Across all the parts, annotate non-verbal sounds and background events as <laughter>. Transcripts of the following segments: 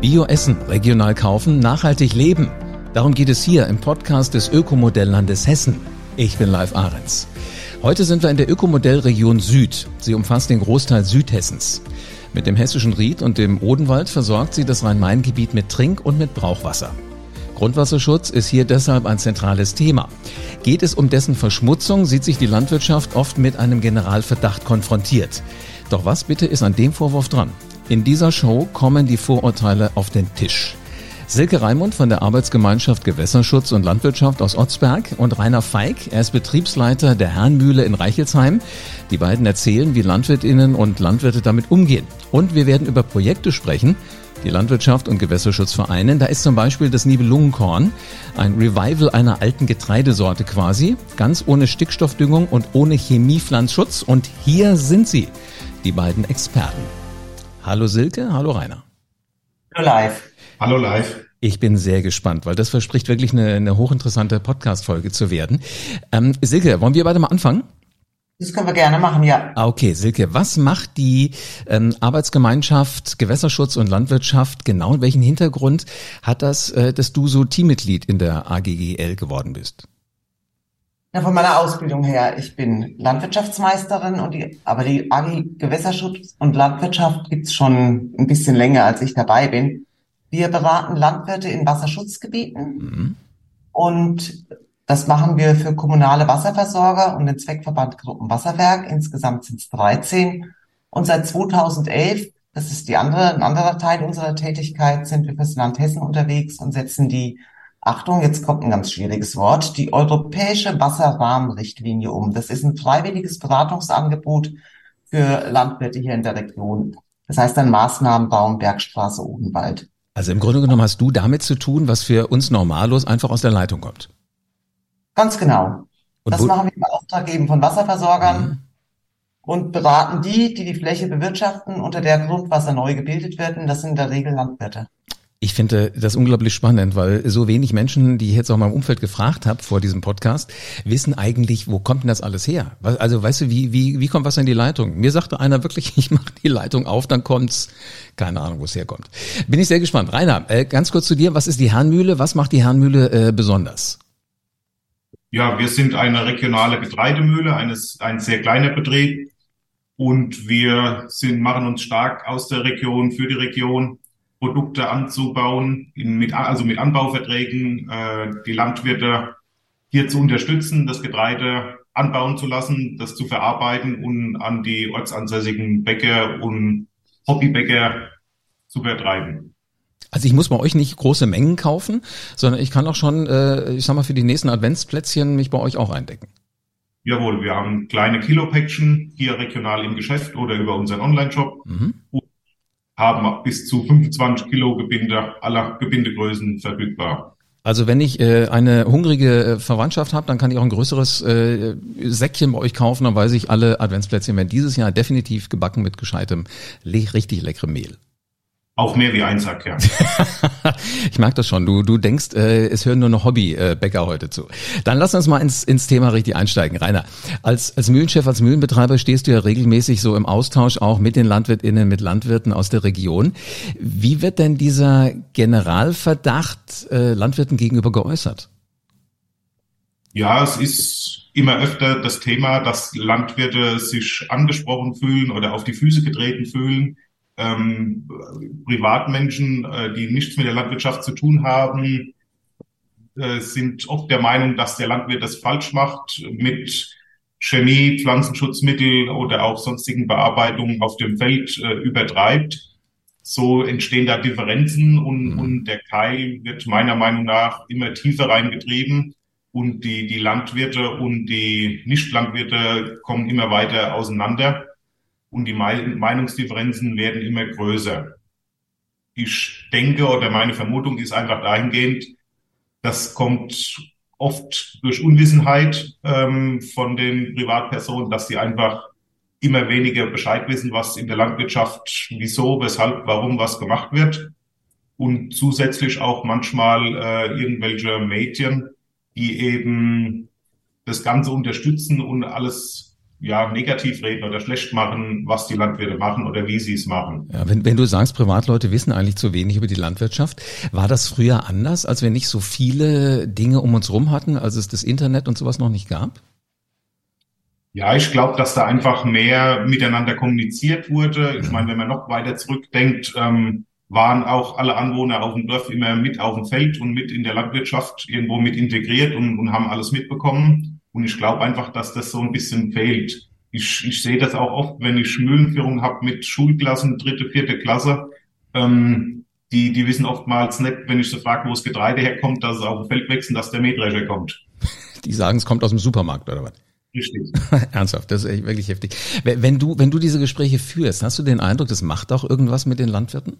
Bio-Essen, regional kaufen, nachhaltig leben. Darum geht es hier im Podcast des Ökomodelllandes Hessen. Ich bin Live Ahrens. Heute sind wir in der Ökomodellregion Süd. Sie umfasst den Großteil Südhessens. Mit dem hessischen Ried und dem Odenwald versorgt sie das Rhein-Main-Gebiet mit Trink- und mit Brauchwasser. Grundwasserschutz ist hier deshalb ein zentrales Thema. Geht es um dessen Verschmutzung, sieht sich die Landwirtschaft oft mit einem Generalverdacht konfrontiert. Doch was bitte ist an dem Vorwurf dran? In dieser Show kommen die Vorurteile auf den Tisch. Silke Raimund von der Arbeitsgemeinschaft Gewässerschutz und Landwirtschaft aus Otzberg und Rainer Feig, er ist Betriebsleiter der Herrnmühle in Reichelsheim. Die beiden erzählen, wie Landwirtinnen und Landwirte damit umgehen. Und wir werden über Projekte sprechen, die Landwirtschaft und Gewässerschutz vereinen. Da ist zum Beispiel das Nibelungenkorn, ein Revival einer alten Getreidesorte quasi, ganz ohne Stickstoffdüngung und ohne Chemiepflanzschutz. Und hier sind sie, die beiden Experten. Hallo Silke, hallo Rainer. Hallo live. Hallo live. Ich bin sehr gespannt, weil das verspricht wirklich eine, eine hochinteressante Podcast-Folge zu werden. Ähm, Silke, wollen wir beide mal anfangen? Das können wir gerne machen, ja. Ah, okay, Silke, was macht die ähm, Arbeitsgemeinschaft Gewässerschutz und Landwirtschaft genau? Und welchen Hintergrund hat das, äh, dass du so Teammitglied in der AGGL geworden bist? Ja, von meiner Ausbildung her. Ich bin Landwirtschaftsmeisterin und die, aber die AG Gewässerschutz und Landwirtschaft gibt's schon ein bisschen länger, als ich dabei bin. Wir beraten Landwirte in Wasserschutzgebieten mhm. und das machen wir für kommunale Wasserversorger und den Zweckverband Gruppenwasserwerk. Insgesamt sind es 13. Und seit 2011, das ist die andere, ein anderer Teil unserer Tätigkeit, sind wir fürs Land Hessen unterwegs und setzen die Achtung, jetzt kommt ein ganz schwieriges Wort, die Europäische Wasserrahmenrichtlinie um. Das ist ein freiwilliges Beratungsangebot für Landwirte hier in der Region. Das heißt ein Maßnahmenbaum Bergstraße Odenwald. Also im Grunde genommen hast du damit zu tun, was für uns normallos einfach aus der Leitung kommt. Ganz genau. Und das machen wir im Auftrag eben von Wasserversorgern mhm. und beraten die, die die Fläche bewirtschaften, unter der Grundwasser neu gebildet werden. Das sind in der Regel Landwirte. Ich finde das unglaublich spannend, weil so wenig Menschen, die ich jetzt auch mal im Umfeld gefragt habe vor diesem Podcast, wissen eigentlich, wo kommt denn das alles her? Also weißt du, wie, wie, wie kommt was in die Leitung? Mir sagte einer wirklich, <laughs> ich mache die Leitung auf, dann kommt's. Keine Ahnung, wo es herkommt. Bin ich sehr gespannt. Rainer, äh, ganz kurz zu dir, was ist die Herrnmühle? Was macht die Herrnmühle äh, besonders? Ja, wir sind eine regionale Getreidemühle, eines, ein sehr kleiner Betrieb. Und wir sind, machen uns stark aus der Region, für die Region Produkte anzubauen, mit, also mit Anbauverträgen, äh, die Landwirte hier zu unterstützen, das Getreide anbauen zu lassen, das zu verarbeiten und an die ortsansässigen Bäcker und Hobbybäcker zu vertreiben. Also ich muss bei euch nicht große Mengen kaufen, sondern ich kann auch schon, äh, ich sag mal, für die nächsten Adventsplätzchen mich bei euch auch eindecken. Jawohl, wir haben kleine Kilopäckchen hier regional im Geschäft oder über unseren Online-Shop. Mhm haben bis zu 25 Kilo Gebinde aller Gebindegrößen verfügbar. Also wenn ich äh, eine hungrige äh, Verwandtschaft habe, dann kann ich auch ein größeres äh, Säckchen bei euch kaufen, dann weiß ich, alle Adventsplätzchen werden dieses Jahr definitiv gebacken mit gescheitem, richtig leckerem Mehl. Auch mehr wie ein Sack, ja. <laughs> ich mag das schon. Du, du denkst, äh, es hören nur noch Hobbybäcker heute zu. Dann lass uns mal ins, ins Thema richtig einsteigen. Rainer, als, als Mühlenchef, als Mühlenbetreiber stehst du ja regelmäßig so im Austausch auch mit den LandwirtInnen, mit Landwirten aus der Region. Wie wird denn dieser Generalverdacht äh, Landwirten gegenüber geäußert? Ja, es ist immer öfter das Thema, dass Landwirte sich angesprochen fühlen oder auf die Füße getreten fühlen ähm, Privatmenschen, äh, die nichts mit der Landwirtschaft zu tun haben, äh, sind oft der Meinung, dass der Landwirt das falsch macht mit Chemie, Pflanzenschutzmittel oder auch sonstigen Bearbeitungen auf dem Feld äh, übertreibt. So entstehen da Differenzen und, mhm. und der Keil wird meiner Meinung nach immer tiefer reingetrieben und die, die Landwirte und die Nicht-Landwirte kommen immer weiter auseinander und die Meinungsdifferenzen werden immer größer. Ich denke oder meine Vermutung ist einfach dahingehend, das kommt oft durch Unwissenheit ähm, von den Privatpersonen, dass sie einfach immer weniger Bescheid wissen, was in der Landwirtschaft, wieso, weshalb, warum was gemacht wird. Und zusätzlich auch manchmal äh, irgendwelche Medien, die eben das Ganze unterstützen und alles ja negativ reden oder schlecht machen, was die Landwirte machen oder wie sie es machen. Ja, wenn, wenn du sagst, Privatleute wissen eigentlich zu wenig über die Landwirtschaft, war das früher anders, als wir nicht so viele Dinge um uns rum hatten, als es das Internet und sowas noch nicht gab? Ja, ich glaube, dass da einfach mehr miteinander kommuniziert wurde. Ich meine, wenn man noch weiter zurückdenkt, ähm, waren auch alle Anwohner auf dem Dorf immer mit auf dem Feld und mit in der Landwirtschaft irgendwo mit integriert und, und haben alles mitbekommen. Und ich glaube einfach, dass das so ein bisschen fehlt. Ich, ich sehe das auch oft, wenn ich Mühlenführung habe mit Schulklassen, dritte, vierte Klasse. Ähm, die, die wissen oftmals nicht, wenn ich so frage, wo das Getreide herkommt, dass es auf dem Feld wächst und dass der Mähdrescher kommt. Die sagen, es kommt aus dem Supermarkt oder was? Richtig. <laughs> Ernsthaft, das ist echt wirklich heftig. Wenn du, wenn du diese Gespräche führst, hast du den Eindruck, das macht auch irgendwas mit den Landwirten?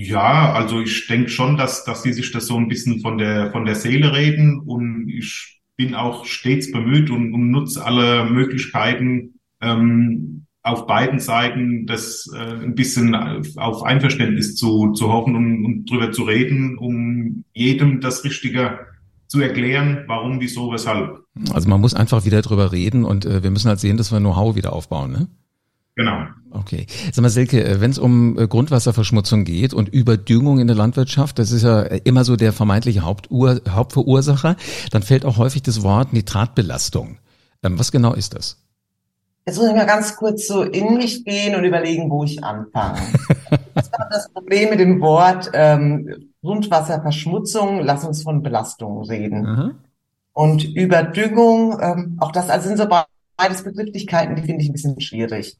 Ja, also ich denke schon, dass, dass die sich das so ein bisschen von der, von der Seele reden und ich bin auch stets bemüht und, und nutze alle Möglichkeiten, ähm, auf beiden Seiten das äh, ein bisschen auf Einverständnis zu, zu hoffen und, und drüber zu reden, um jedem das Richtige zu erklären, warum, wieso, weshalb. Also man muss einfach wieder drüber reden und äh, wir müssen halt sehen, dass wir Know-how wieder aufbauen, ne? Genau. Okay. Sag mal, Silke, äh, wenn es um äh, Grundwasserverschmutzung geht und Überdüngung in der Landwirtschaft, das ist ja äh, immer so der vermeintliche Hauptur Hauptverursacher, dann fällt auch häufig das Wort Nitratbelastung. Ähm, was genau ist das? Jetzt muss ich mal ganz kurz so in mich gehen und überlegen, wo ich anfange. <laughs> das war das Problem mit dem Wort ähm, Grundwasserverschmutzung. Lass uns von Belastung reden. Mhm. Und Überdüngung, ähm, auch das also sind so beides Begrifflichkeiten, die finde ich ein bisschen schwierig.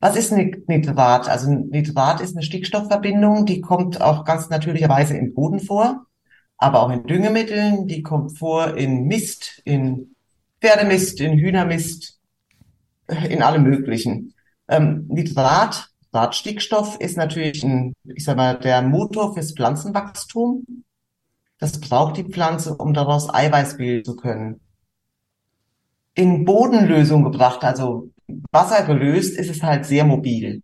Was ist Nitrat? Also Nitrat ist eine Stickstoffverbindung, die kommt auch ganz natürlicherweise im Boden vor, aber auch in Düngemitteln, die kommt vor in Mist, in Pferdemist, in Hühnermist, in allem möglichen. Ähm, Nitrat, Nitratstickstoff ist natürlich ein, ich sag mal, der Motor fürs Pflanzenwachstum. Das braucht die Pflanze, um daraus Eiweiß bilden zu können. In Bodenlösung gebracht, also Wasser gelöst, ist es halt sehr mobil.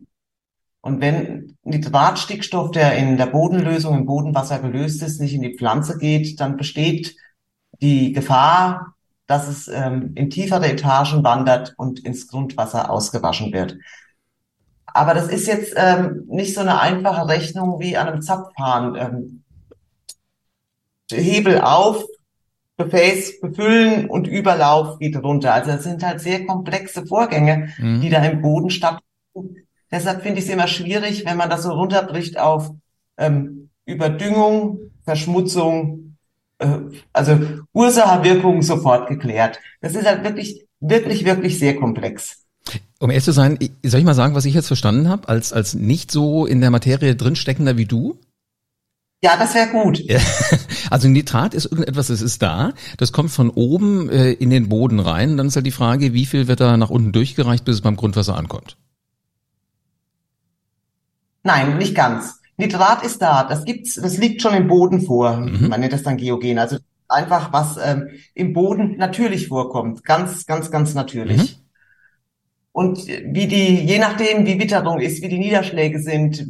Und wenn Nitratstickstoff, der in der Bodenlösung im Bodenwasser gelöst ist, nicht in die Pflanze geht, dann besteht die Gefahr, dass es ähm, in tiefere Etagen wandert und ins Grundwasser ausgewaschen wird. Aber das ist jetzt ähm, nicht so eine einfache Rechnung wie an einem Zapfhahn. Ähm, Hebel auf, Gefäß befüllen und Überlauf geht runter. Also das sind halt sehr komplexe Vorgänge, mhm. die da im Boden stattfinden. Deshalb finde ich es immer schwierig, wenn man das so runterbricht auf ähm, Überdüngung, Verschmutzung, äh, also Ursache-Wirkung sofort geklärt. Das ist halt wirklich, wirklich, wirklich sehr komplex. Um ehrlich zu sein, soll ich mal sagen, was ich jetzt verstanden habe, als, als nicht so in der Materie drinsteckender wie du? Ja, das wäre gut. <laughs> Also Nitrat ist irgendetwas, das ist da, das kommt von oben äh, in den Boden rein. Dann ist halt die Frage, wie viel wird da nach unten durchgereicht, bis es beim Grundwasser ankommt? Nein, nicht ganz. Nitrat ist da, das gibt's, das liegt schon im Boden vor. Mhm. Man nennt das dann Geogen. Also einfach was ähm, im Boden natürlich vorkommt, ganz, ganz, ganz natürlich. Mhm. Und wie die, je nachdem, wie Witterung ist, wie die Niederschläge sind,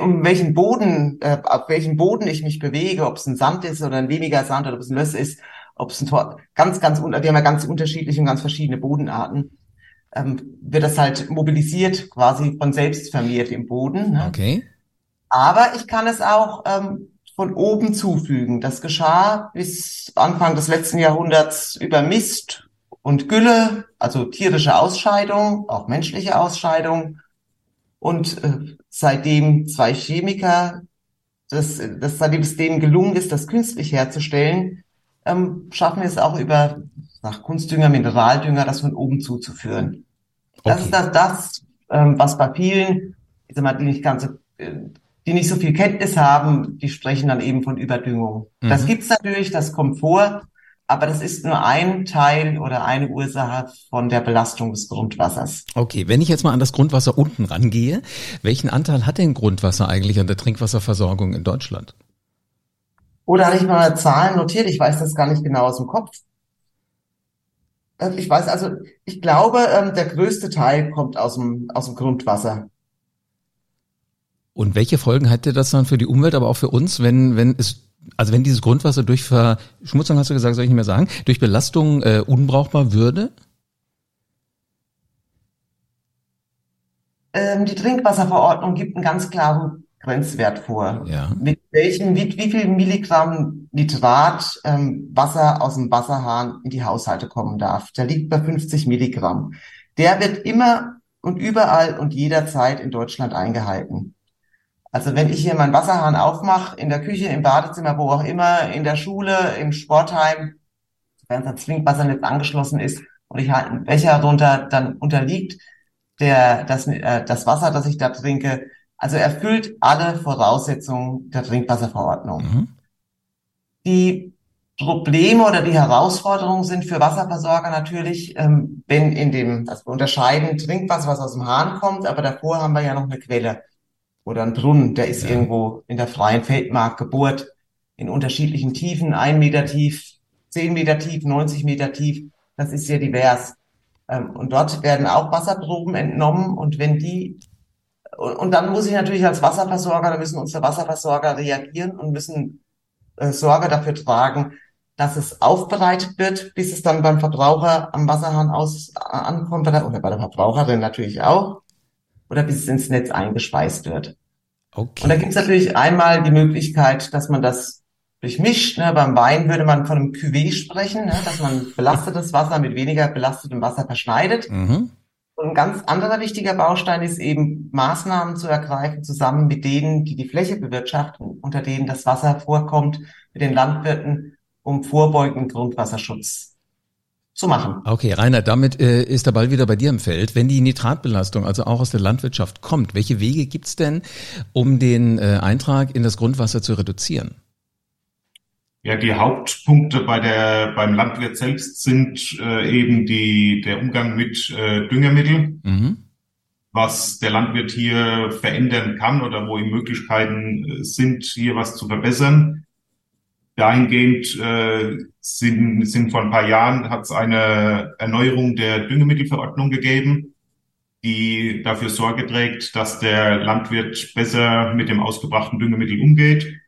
um welchen Boden, äh, auf welchem Boden ich mich bewege, ob es ein Sand ist oder ein weniger Sand oder ob es ein Löss ist, ob es ein Tor, ganz, ganz, wir haben ja ganz unterschiedliche und ganz verschiedene Bodenarten, ähm, wird das halt mobilisiert, quasi von selbst vermehrt im Boden. Ne? Okay. Aber ich kann es auch ähm, von oben zufügen. Das geschah bis Anfang des letzten Jahrhunderts über Mist und Gülle, also tierische Ausscheidung, auch menschliche Ausscheidung. Und äh, seitdem zwei Chemiker, das, das, seitdem es denen gelungen ist, das künstlich herzustellen, ähm, schaffen wir es auch über nach Kunstdünger, Mineraldünger, das von oben zuzuführen. Okay. Das ist das, das ähm, was bei vielen, ich sag mal, die nicht ganz, äh, die nicht so viel Kenntnis haben, die sprechen dann eben von Überdüngung. Mhm. Das gibt's natürlich, das kommt vor, aber das ist nur ein Teil oder eine Ursache von der Belastung des Grundwassers. Okay, wenn ich jetzt mal an das Grundwasser unten rangehe, welchen Anteil hat denn Grundwasser eigentlich an der Trinkwasserversorgung in Deutschland? Oder hatte ich mal Zahlen notiert? Ich weiß das gar nicht genau aus dem Kopf. Äh, ich weiß also, ich glaube, ähm, der größte Teil kommt aus dem, aus dem Grundwasser. Und welche Folgen hätte das dann für die Umwelt, aber auch für uns, wenn, wenn es also wenn dieses Grundwasser durch Verschmutzung, hast du gesagt, soll ich nicht mehr sagen, durch Belastung äh, unbrauchbar würde? Ähm, die Trinkwasserverordnung gibt einen ganz klaren Grenzwert vor. Ja. Mit welchem, mit wie viel Milligramm Nitrat ähm, Wasser aus dem Wasserhahn in die Haushalte kommen darf. Der liegt bei 50 Milligramm. Der wird immer und überall und jederzeit in Deutschland eingehalten. Also wenn ich hier meinen Wasserhahn aufmache, in der Küche, im Badezimmer, wo auch immer, in der Schule, im Sportheim, wenn das Trinkwassernetz angeschlossen ist und ich halte einen Becher runter, dann unterliegt der, das, äh, das Wasser, das ich da trinke, also erfüllt alle Voraussetzungen der Trinkwasserverordnung. Mhm. Die Probleme oder die Herausforderungen sind für Wasserversorger natürlich, ähm, wenn in dem, also wir unterscheiden Trinkwasser, was aus dem Hahn kommt, aber davor haben wir ja noch eine Quelle oder einen Brunnen, der ist ja. irgendwo in der freien Feldmark gebohrt, in unterschiedlichen Tiefen, ein Meter tief, zehn Meter tief, 90 Meter tief, das ist sehr divers. Ähm, und dort werden auch Wasserproben entnommen und wenn die und, und dann muss ich natürlich als Wasserversorger, da müssen unsere Wasserversorger reagieren und müssen äh, Sorge dafür tragen, dass es aufbereitet wird, bis es dann beim Verbraucher am Wasserhahn aus äh, ankommt oder bei der Verbraucherin natürlich auch oder bis es ins Netz eingespeist wird. Okay. Und da gibt es natürlich einmal die Möglichkeit, dass man das durchmischt. Ne? Beim Wein würde man von einem Cuvée sprechen, ne? dass man belastetes Wasser mit weniger belastetem Wasser verschneidet. Mhm. Und ein ganz anderer wichtiger Baustein ist eben Maßnahmen zu ergreifen, zusammen mit denen, die die Fläche bewirtschaften, unter denen das Wasser vorkommt, mit den Landwirten, um vorbeugenden Grundwasserschutz zu machen. Okay, Rainer, damit äh, ist der Ball wieder bei dir im Feld. Wenn die Nitratbelastung also auch aus der Landwirtschaft kommt, welche Wege gibt's denn, um den äh, Eintrag in das Grundwasser zu reduzieren? Ja, die Hauptpunkte bei der, beim Landwirt selbst sind äh, eben die, der Umgang mit äh, Düngemitteln, mhm. was der Landwirt hier verändern kann oder wo ihm Möglichkeiten äh, sind, hier was zu verbessern. Dahingehend äh, sind, sind vor ein paar Jahren hat es eine Erneuerung der Düngemittelverordnung gegeben, die dafür Sorge trägt, dass der Landwirt besser mit dem ausgebrachten Düngemittel umgeht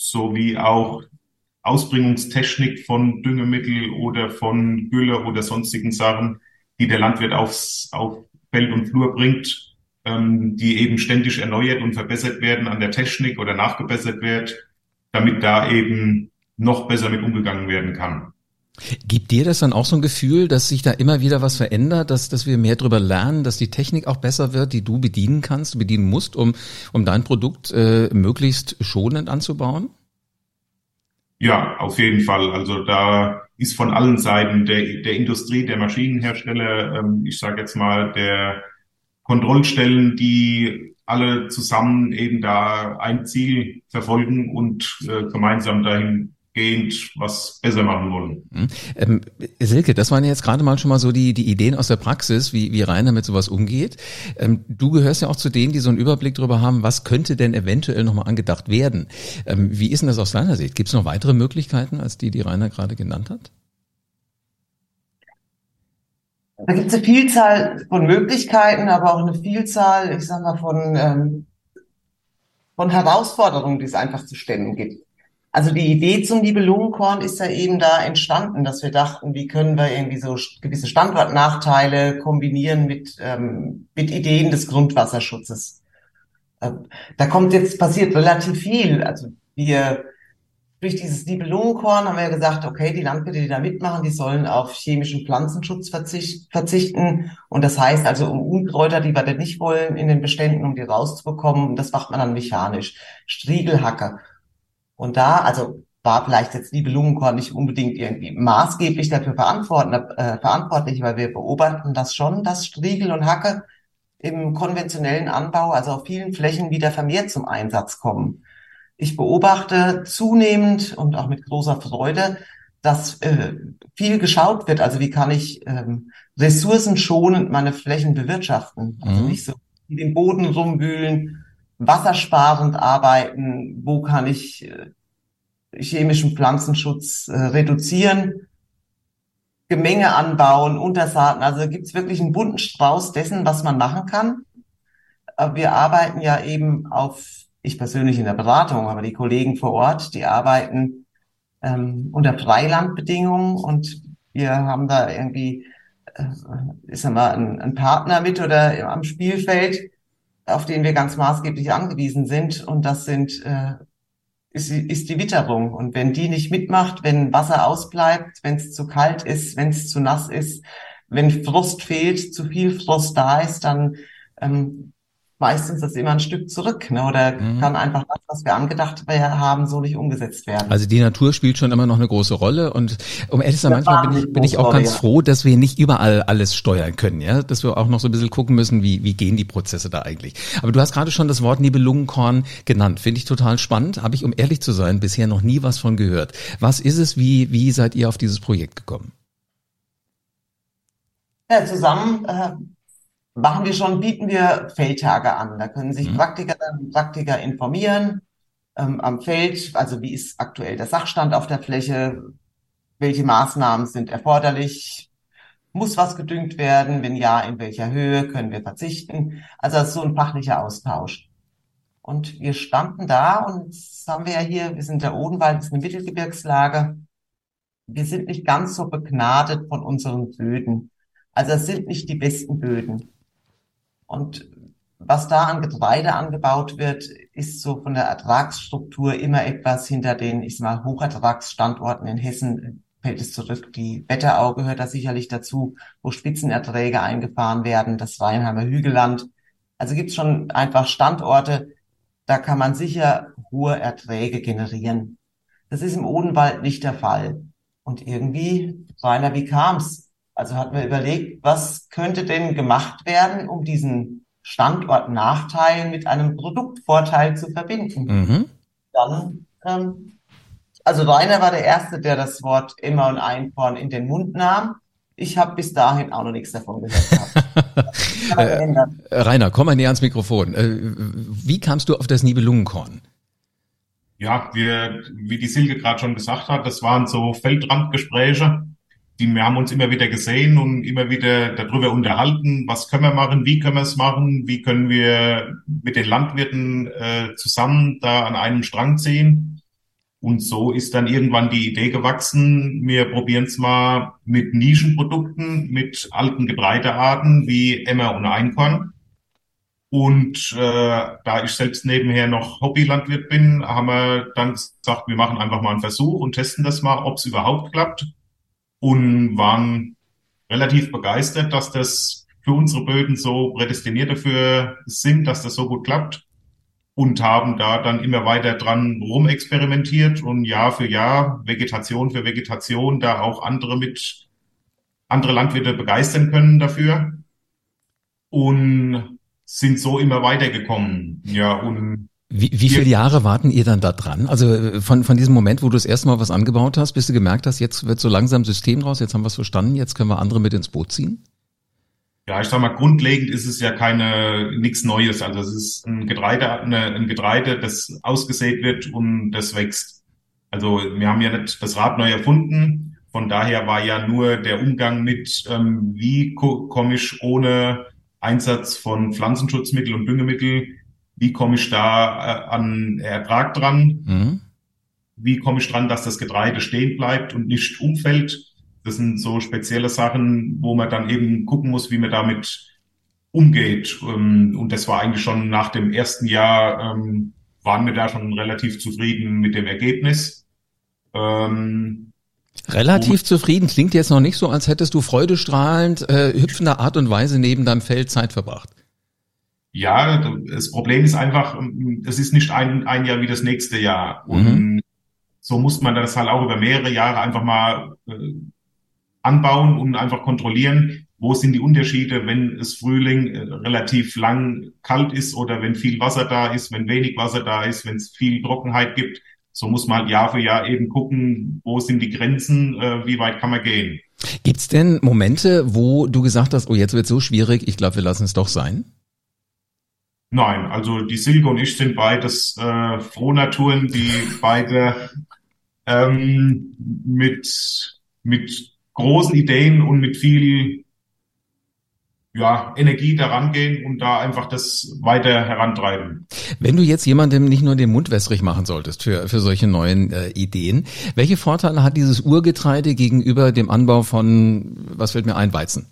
sowie auch Ausbringungstechnik von Düngemittel oder von Gülle oder sonstigen Sachen, die der Landwirt aufs, auf Feld und Flur bringt, ähm, die eben ständig erneuert und verbessert werden an der Technik oder nachgebessert wird, damit da eben noch besser mit umgegangen werden kann. Gibt dir das dann auch so ein Gefühl, dass sich da immer wieder was verändert, dass, dass wir mehr darüber lernen, dass die Technik auch besser wird, die du bedienen kannst, bedienen musst, um, um dein Produkt äh, möglichst schonend anzubauen? Ja, auf jeden Fall. Also da ist von allen Seiten der, der Industrie, der Maschinenhersteller, ähm, ich sage jetzt mal, der Kontrollstellen, die alle zusammen eben da ein Ziel verfolgen und äh, gemeinsam dahin was besser machen wollen. Hm. Ähm, Silke, das waren jetzt gerade mal schon mal so die, die Ideen aus der Praxis, wie, wie Rainer mit sowas umgeht. Ähm, du gehörst ja auch zu denen, die so einen Überblick darüber haben, was könnte denn eventuell nochmal angedacht werden. Ähm, wie ist denn das aus deiner Sicht? Gibt es noch weitere Möglichkeiten als die, die Rainer gerade genannt hat? Da gibt es eine Vielzahl von Möglichkeiten, aber auch eine Vielzahl, ich sag mal, von, ähm, von Herausforderungen, die es einfach zu stemmen gibt. Also die Idee zum Nibelungenkorn ist ja eben da entstanden, dass wir dachten, wie können wir irgendwie so gewisse Standortnachteile kombinieren mit, ähm, mit Ideen des Grundwasserschutzes. Äh, da kommt jetzt, passiert relativ viel. Also wir, durch dieses Nibelungenkorn haben wir ja gesagt, okay, die Landwirte, die da mitmachen, die sollen auf chemischen Pflanzenschutz verzichten. Und das heißt also, um Unkräuter, die wir denn nicht wollen, in den Beständen, um die rauszubekommen, das macht man dann mechanisch. Striegelhacke. Und da, also war vielleicht jetzt Liebe Lungenkorn nicht unbedingt irgendwie maßgeblich dafür äh, verantwortlich, weil wir beobachten das schon, dass Striegel und Hacke im konventionellen Anbau, also auf vielen Flächen wieder vermehrt zum Einsatz kommen. Ich beobachte zunehmend und auch mit großer Freude, dass äh, viel geschaut wird. Also wie kann ich ähm, ressourcenschonend meine Flächen bewirtschaften? Also mhm. nicht so wie den Boden rumwühlen, wassersparend arbeiten, wo kann ich äh, chemischen Pflanzenschutz äh, reduzieren, Gemenge anbauen, Untersaaten. Also gibt es wirklich einen bunten Strauß dessen, was man machen kann. Äh, wir arbeiten ja eben auf, ich persönlich in der Beratung, aber die Kollegen vor Ort, die arbeiten ähm, unter Freilandbedingungen und wir haben da irgendwie äh, ist einmal ein, ein Partner mit oder am Spielfeld, auf den wir ganz maßgeblich angewiesen sind. Und das sind äh, ist, ist die Witterung. Und wenn die nicht mitmacht, wenn Wasser ausbleibt, wenn es zu kalt ist, wenn es zu nass ist, wenn Frust fehlt, zu viel Frust da ist, dann ähm, meistens das immer ein Stück zurück, ne? Oder mhm. kann einfach das, was wir angedacht haben, so nicht umgesetzt werden. Also die Natur spielt schon immer noch eine große Rolle und um ehrlich zu sein, manchmal bin ich, bin ich auch ganz froh, dass wir nicht überall alles steuern können, ja, dass wir auch noch so ein bisschen gucken müssen, wie, wie gehen die Prozesse da eigentlich. Aber du hast gerade schon das Wort Nibelungenkorn genannt, finde ich total spannend, habe ich, um ehrlich zu sein, bisher noch nie was von gehört. Was ist es, wie, wie seid ihr auf dieses Projekt gekommen? Ja, zusammen äh, machen wir schon, bieten wir Feldtage an. Da können sich mhm. Praktikerinnen und Praktiker informieren ähm, am Feld, also wie ist aktuell der Sachstand auf der Fläche, welche Maßnahmen sind erforderlich, muss was gedüngt werden, wenn ja, in welcher Höhe können wir verzichten. Also das ist so ein fachlicher Austausch. Und wir standen da und das haben wir ja hier, wir sind der Odenwald, das ist eine Mittelgebirgslage. Wir sind nicht ganz so begnadet von unseren Böden. Also es sind nicht die besten Böden. Und was da an Getreide angebaut wird, ist so von der Ertragsstruktur immer etwas hinter den, ich sag mal, Hochertragsstandorten in Hessen fällt es zurück. Die Wetterau gehört da sicherlich dazu, wo Spitzenerträge eingefahren werden, das Rheinheimer Hügelland. Also gibt es schon einfach Standorte, da kann man sicher hohe Erträge generieren. Das ist im Odenwald nicht der Fall. Und irgendwie, Rainer, wie kam's? Also hat man überlegt, was könnte denn gemacht werden, um diesen Standortnachteil mit einem Produktvorteil zu verbinden. Mhm. Dann, ähm, also Rainer war der Erste, der das Wort Emma und Einkorn in den Mund nahm. Ich habe bis dahin auch noch nichts davon gehört. <laughs> äh, Rainer, komm mal näher ans Mikrofon. Äh, wie kamst du auf das Nibelungenkorn? Ja, wir, wie die Silke gerade schon gesagt hat, das waren so Feldrandgespräche die, wir haben uns immer wieder gesehen und immer wieder darüber unterhalten, was können wir machen, wie können wir es machen, wie können wir mit den Landwirten äh, zusammen da an einem Strang ziehen. Und so ist dann irgendwann die Idee gewachsen, wir probieren es mal mit Nischenprodukten, mit alten Getreidearten wie Emmer und Einkorn. Und äh, da ich selbst nebenher noch Hobbylandwirt bin, haben wir dann gesagt, wir machen einfach mal einen Versuch und testen das mal, ob es überhaupt klappt und waren relativ begeistert, dass das für unsere Böden so prädestiniert dafür sind, dass das so gut klappt und haben da dann immer weiter dran rumexperimentiert und Jahr für Jahr, Vegetation für Vegetation, da auch andere mit, andere Landwirte begeistern können dafür und sind so immer weitergekommen. Ja, und wie, wie viele Jahre warten ihr dann da dran? Also äh, von, von diesem Moment, wo du das erste Mal was angebaut hast, bis du gemerkt hast, jetzt wird so langsam System raus, jetzt haben wir es verstanden, jetzt können wir andere mit ins Boot ziehen? Ja, ich sag mal, grundlegend ist es ja keine nichts Neues. Also es ist ein Getreide, eine, ein Getreide, das ausgesät wird und das wächst. Also wir haben ja nicht das Rad neu erfunden. Von daher war ja nur der Umgang mit, ähm, wie komme ich ohne Einsatz von Pflanzenschutzmittel und Düngemittel wie komme ich da äh, an Ertrag dran? Mhm. Wie komme ich dran, dass das Getreide stehen bleibt und nicht umfällt? Das sind so spezielle Sachen, wo man dann eben gucken muss, wie man damit umgeht. Ähm, und das war eigentlich schon nach dem ersten Jahr, ähm, waren wir da schon relativ zufrieden mit dem Ergebnis. Ähm, Relativ zufrieden klingt jetzt noch nicht so, als hättest du freudestrahlend, äh, hüpfender Art und Weise neben deinem Feld Zeit verbracht. Ja, das Problem ist einfach, es ist nicht ein, ein Jahr wie das nächste Jahr. Und mhm. so muss man das halt auch über mehrere Jahre einfach mal äh, anbauen und einfach kontrollieren, wo sind die Unterschiede, wenn es Frühling äh, relativ lang kalt ist oder wenn viel Wasser da ist, wenn wenig Wasser da ist, wenn es viel Trockenheit gibt. So muss man halt Jahr für Jahr eben gucken, wo sind die Grenzen, äh, wie weit kann man gehen. Gibt's denn Momente, wo du gesagt hast, oh, jetzt wird so schwierig, ich glaube, wir lassen es doch sein? Nein, also die Silke und ich sind beides äh, Frohnaturen, die beide ähm, mit, mit großen Ideen und mit viel ja, Energie daran gehen und da einfach das weiter herantreiben. Wenn du jetzt jemandem nicht nur den Mund wässrig machen solltest für, für solche neuen äh, Ideen, welche Vorteile hat dieses Urgetreide gegenüber dem Anbau von, was fällt mir ein, Weizen?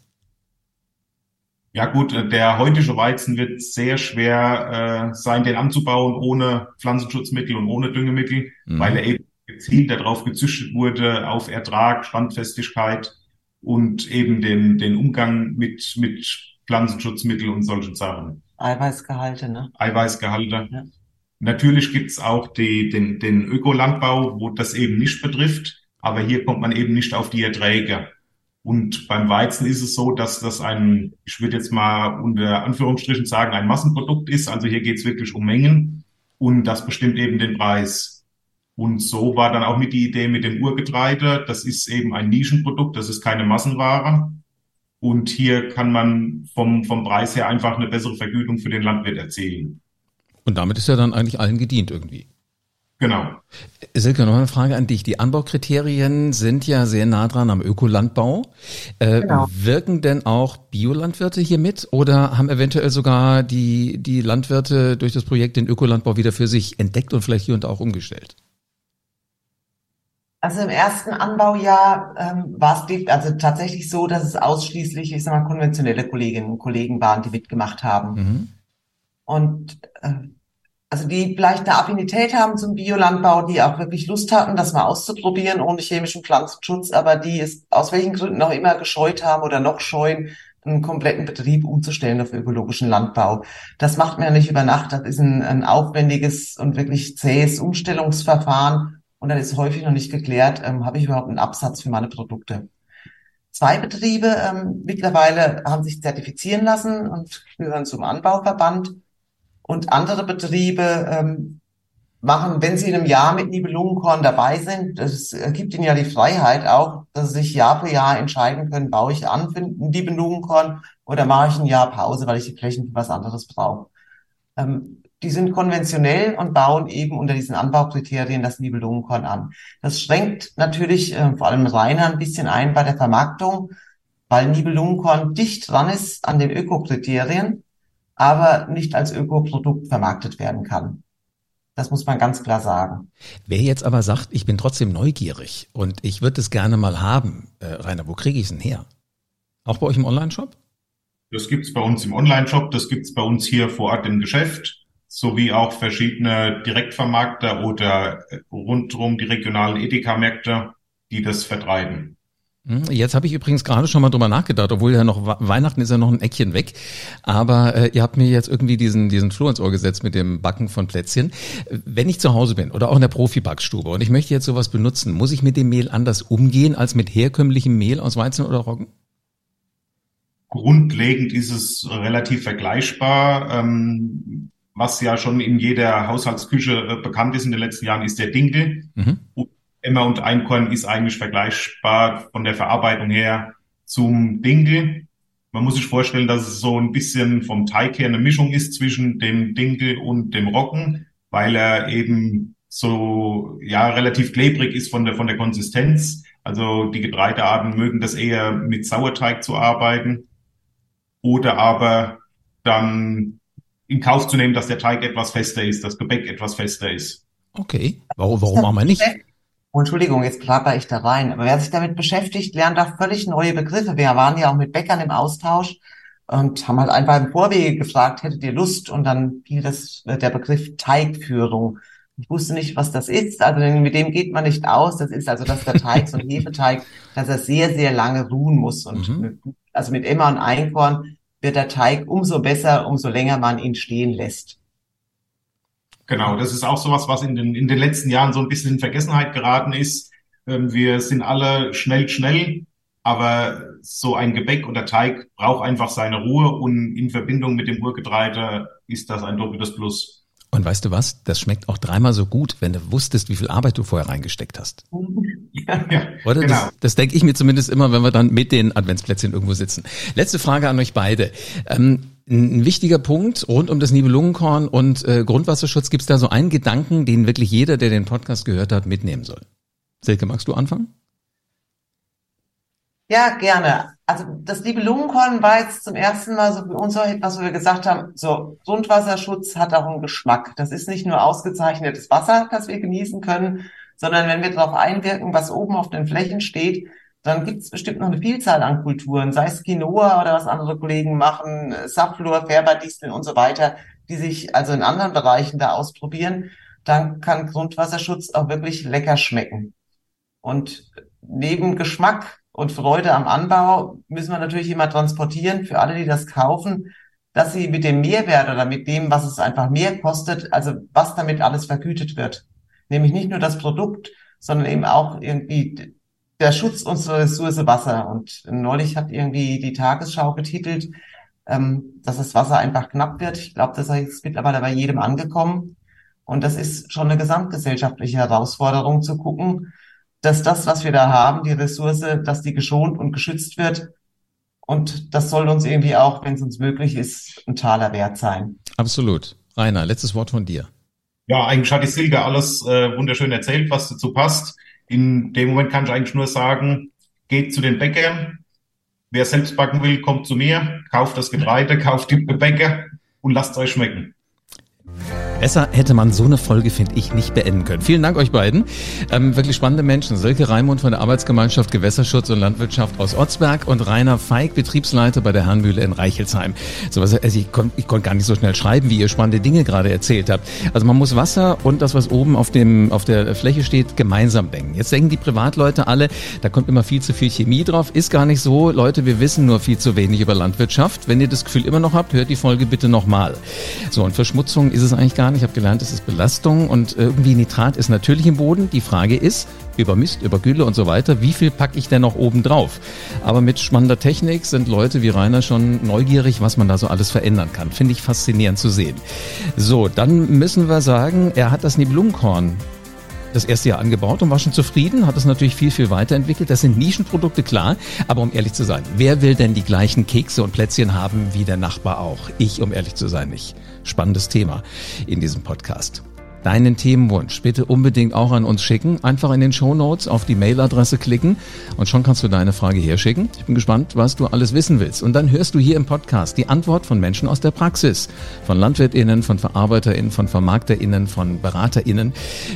Ja gut, äh, der heutige Weizen wird sehr schwer äh, sein, den anzubauen ohne Pflanzenschutzmittel und ohne Düngemittel, mhm. weil er eben gezielt darauf gezüchtet wurde, auf Ertrag, Standfestigkeit und eben den, den Umgang mit, mit Pflanzenschutzmitteln und solchen Sachen. Eiweißgehalte, ne? Eiweißgehalte. Ja. Natürlich gibt's auch die, den, den Ökolandbau, wo das eben nicht betrifft, aber hier kommt man eben nicht auf die Erträge. Und beim Weizen ist es so, dass das ein, ich würde jetzt mal unter Anführungsstrichen sagen, ein Massenprodukt ist. Also hier geht es wirklich um Mengen und das bestimmt eben den Preis. Und so war dann auch mit die Idee mit dem Urgetreide. Das ist eben ein Nischenprodukt, das ist keine Massenware. Und hier kann man vom, vom Preis her einfach eine bessere Vergütung für den Landwirt erzielen. Und damit ist ja dann eigentlich allen gedient irgendwie. Genau. Silke, noch eine Frage an dich. Die Anbaukriterien sind ja sehr nah dran am Ökolandbau. Äh, genau. Wirken denn auch Biolandwirte hier mit oder haben eventuell sogar die, die Landwirte durch das Projekt den Ökolandbau wieder für sich entdeckt und vielleicht hier und da auch umgestellt? Also im ersten Anbaujahr ähm, war es also tatsächlich so, dass es ausschließlich, ich sag mal, konventionelle Kolleginnen und Kollegen waren, die mitgemacht haben. Mhm. Und äh, also die vielleicht eine Affinität haben zum Biolandbau, die auch wirklich Lust hatten, das mal auszuprobieren ohne chemischen Pflanzenschutz, aber die es aus welchen Gründen auch immer gescheut haben oder noch scheuen, einen kompletten Betrieb umzustellen auf ökologischen Landbau. Das macht man ja nicht über Nacht. Das ist ein, ein aufwendiges und wirklich zähes Umstellungsverfahren. Und dann ist häufig noch nicht geklärt, ähm, habe ich überhaupt einen Absatz für meine Produkte. Zwei Betriebe ähm, mittlerweile haben sich zertifizieren lassen und gehören zum Anbauverband. Und andere Betriebe ähm, machen, wenn sie in einem Jahr mit Nibelungenkorn dabei sind, das gibt ihnen ja die Freiheit auch, dass sie sich Jahr für Jahr entscheiden können, baue ich an für Nibelungenkorn oder mache ich ein Jahr Pause, weil ich die Flächen für was anderes brauche. Ähm, die sind konventionell und bauen eben unter diesen Anbaukriterien das Nibelungenkorn an. Das schränkt natürlich äh, vor allem Rainer ein bisschen ein bei der Vermarktung, weil Nibelungenkorn dicht dran ist an den Ökokriterien aber nicht als Ökoprodukt vermarktet werden kann. Das muss man ganz klar sagen. Wer jetzt aber sagt, ich bin trotzdem neugierig und ich würde es gerne mal haben, äh, Rainer, wo kriege ich es denn her? Auch bei euch im Online-Shop? Das gibt's bei uns im Online-Shop, das gibt's bei uns hier vor Ort im Geschäft, sowie auch verschiedene Direktvermarkter oder äh, rundrum die regionalen Edeka-Märkte, die das vertreiben. Hm, jetzt habe ich übrigens gerade schon mal drüber nachgedacht, obwohl ja noch Weihnachten ist ja noch ein Eckchen weg. Aber äh, ihr habt mir jetzt irgendwie diesen, diesen Floh ins Ohr gesetzt mit dem Backen von Plätzchen. Wenn ich zu Hause bin oder auch in der Profi-Backstube und ich möchte jetzt sowas benutzen, muss ich mit dem Mehl anders umgehen als mit herkömmlichem Mehl aus Weizen oder Roggen? Grundlegend ist es relativ vergleichbar. Ähm, was ja schon in jeder Haushaltsküche äh, bekannt ist in den letzten Jahren, ist der Dinkel. Mhm. Emmer und Einkorn ist eigentlich vergleichbar von der Verarbeitung her zum Dinkel. Man muss sich vorstellen, dass es so ein bisschen vom Teig her eine Mischung ist zwischen dem Dinkel und dem Roggen, weil er eben so ja relativ klebrig ist von der von der Konsistenz. Also die Getreidearten mögen das eher mit Sauerteig zu arbeiten oder aber dann in Kauf zu nehmen, dass der Teig etwas fester ist, das Gebäck etwas fester ist. Okay, warum, warum machen wir nicht? Oh, Entschuldigung, jetzt plapper ich da rein. Aber wer sich damit beschäftigt, lernt da völlig neue Begriffe. Wir waren ja auch mit Bäckern im Austausch und haben halt einfach im Vorwege gefragt, hättet ihr Lust? Und dann fiel das, äh, der Begriff Teigführung. Ich wusste nicht, was das ist. Also mit dem geht man nicht aus. Das ist also, dass der Teig, so ein <laughs> Hefeteig, dass er sehr, sehr lange ruhen muss. Und mhm. mit, also mit Emmer und Einkorn wird der Teig umso besser, umso länger man ihn stehen lässt. Genau, das ist auch sowas, was in den, in den letzten Jahren so ein bisschen in Vergessenheit geraten ist. Ähm, wir sind alle schnell, schnell, aber so ein Gebäck oder Teig braucht einfach seine Ruhe und in Verbindung mit dem Urgetreide ist das ein doppeltes Plus. Und weißt du was? Das schmeckt auch dreimal so gut, wenn du wusstest, wie viel Arbeit du vorher reingesteckt hast. <laughs> Ja, ja, Oder? Genau. Das, das denke ich mir zumindest immer, wenn wir dann mit den Adventsplätzchen irgendwo sitzen. Letzte Frage an euch beide. Ähm, ein wichtiger Punkt rund um das Nibelungenkorn und äh, Grundwasserschutz. Gibt es da so einen Gedanken, den wirklich jeder, der den Podcast gehört hat, mitnehmen soll? Silke, magst du anfangen? Ja, gerne. Also das Nibelungenkorn war jetzt zum ersten Mal so für uns so etwas, wo wir gesagt haben, so Grundwasserschutz hat auch einen Geschmack. Das ist nicht nur ausgezeichnetes Wasser, das wir genießen können, sondern wenn wir darauf einwirken, was oben auf den Flächen steht, dann gibt es bestimmt noch eine Vielzahl an Kulturen, sei es Quinoa oder was andere Kollegen machen, Safflor, Färberdisteln und so weiter, die sich also in anderen Bereichen da ausprobieren. Dann kann Grundwasserschutz auch wirklich lecker schmecken. Und neben Geschmack und Freude am Anbau müssen wir natürlich immer transportieren für alle, die das kaufen, dass sie mit dem Mehrwert oder mit dem, was es einfach mehr kostet, also was damit alles vergütet wird. Nämlich nicht nur das Produkt, sondern eben auch irgendwie der Schutz unserer Ressource Wasser. Und neulich hat irgendwie die Tagesschau betitelt, ähm, dass das Wasser einfach knapp wird. Ich glaube, das ist mittlerweile bei jedem angekommen. Und das ist schon eine gesamtgesellschaftliche Herausforderung zu gucken, dass das, was wir da haben, die Ressource, dass die geschont und geschützt wird. Und das soll uns irgendwie auch, wenn es uns möglich ist, ein Taler wert sein. Absolut. Rainer, letztes Wort von dir. Ja, eigentlich hat die Silke alles äh, wunderschön erzählt, was dazu passt. In dem Moment kann ich eigentlich nur sagen, geht zu den Bäckern. Wer selbst backen will, kommt zu mir, kauft das Getreide, <laughs> kauft die Bäcker und lasst es euch schmecken. Besser hätte man so eine Folge, finde ich, nicht beenden können. Vielen Dank euch beiden. Ähm, wirklich spannende Menschen. Silke Raimund von der Arbeitsgemeinschaft Gewässerschutz und Landwirtschaft aus Otzberg und Rainer Feig, Betriebsleiter bei der Herrnmühle in Reichelsheim. So, also ich konnte ich konnt gar nicht so schnell schreiben, wie ihr spannende Dinge gerade erzählt habt. Also man muss Wasser und das, was oben auf, dem, auf der Fläche steht, gemeinsam denken. Jetzt denken die Privatleute alle, da kommt immer viel zu viel Chemie drauf. Ist gar nicht so. Leute, wir wissen nur viel zu wenig über Landwirtschaft. Wenn ihr das Gefühl immer noch habt, hört die Folge bitte nochmal. So, und Verschmutzung ist es eigentlich gar nicht. Ich habe gelernt, es ist Belastung und irgendwie Nitrat ist natürlich im Boden. Die Frage ist, über Mist, über Gülle und so weiter, wie viel packe ich denn noch oben drauf? Aber mit spannender Technik sind Leute wie Rainer schon neugierig, was man da so alles verändern kann. Finde ich faszinierend zu sehen. So, dann müssen wir sagen, er hat das Nibelungenkorn das erste Jahr angebaut und war schon zufrieden, hat es natürlich viel, viel weiterentwickelt. Das sind Nischenprodukte, klar. Aber um ehrlich zu sein, wer will denn die gleichen Kekse und Plätzchen haben wie der Nachbar auch? Ich, um ehrlich zu sein, nicht spannendes Thema in diesem Podcast deinen Themenwunsch bitte unbedingt auch an uns schicken. Einfach in den Show Notes auf die Mailadresse klicken und schon kannst du deine Frage herschicken. Ich bin gespannt, was du alles wissen willst. Und dann hörst du hier im Podcast die Antwort von Menschen aus der Praxis. Von LandwirtInnen, von VerarbeiterInnen, von VermarkterInnen, von BeraterInnen.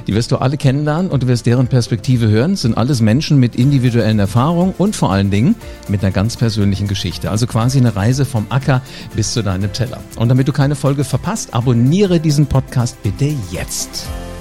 Die wirst du alle kennenlernen und du wirst deren Perspektive hören. Das sind alles Menschen mit individuellen Erfahrungen und vor allen Dingen mit einer ganz persönlichen Geschichte. Also quasi eine Reise vom Acker bis zu deinem Teller. Und damit du keine Folge verpasst, abonniere diesen Podcast bitte jetzt. Podcast.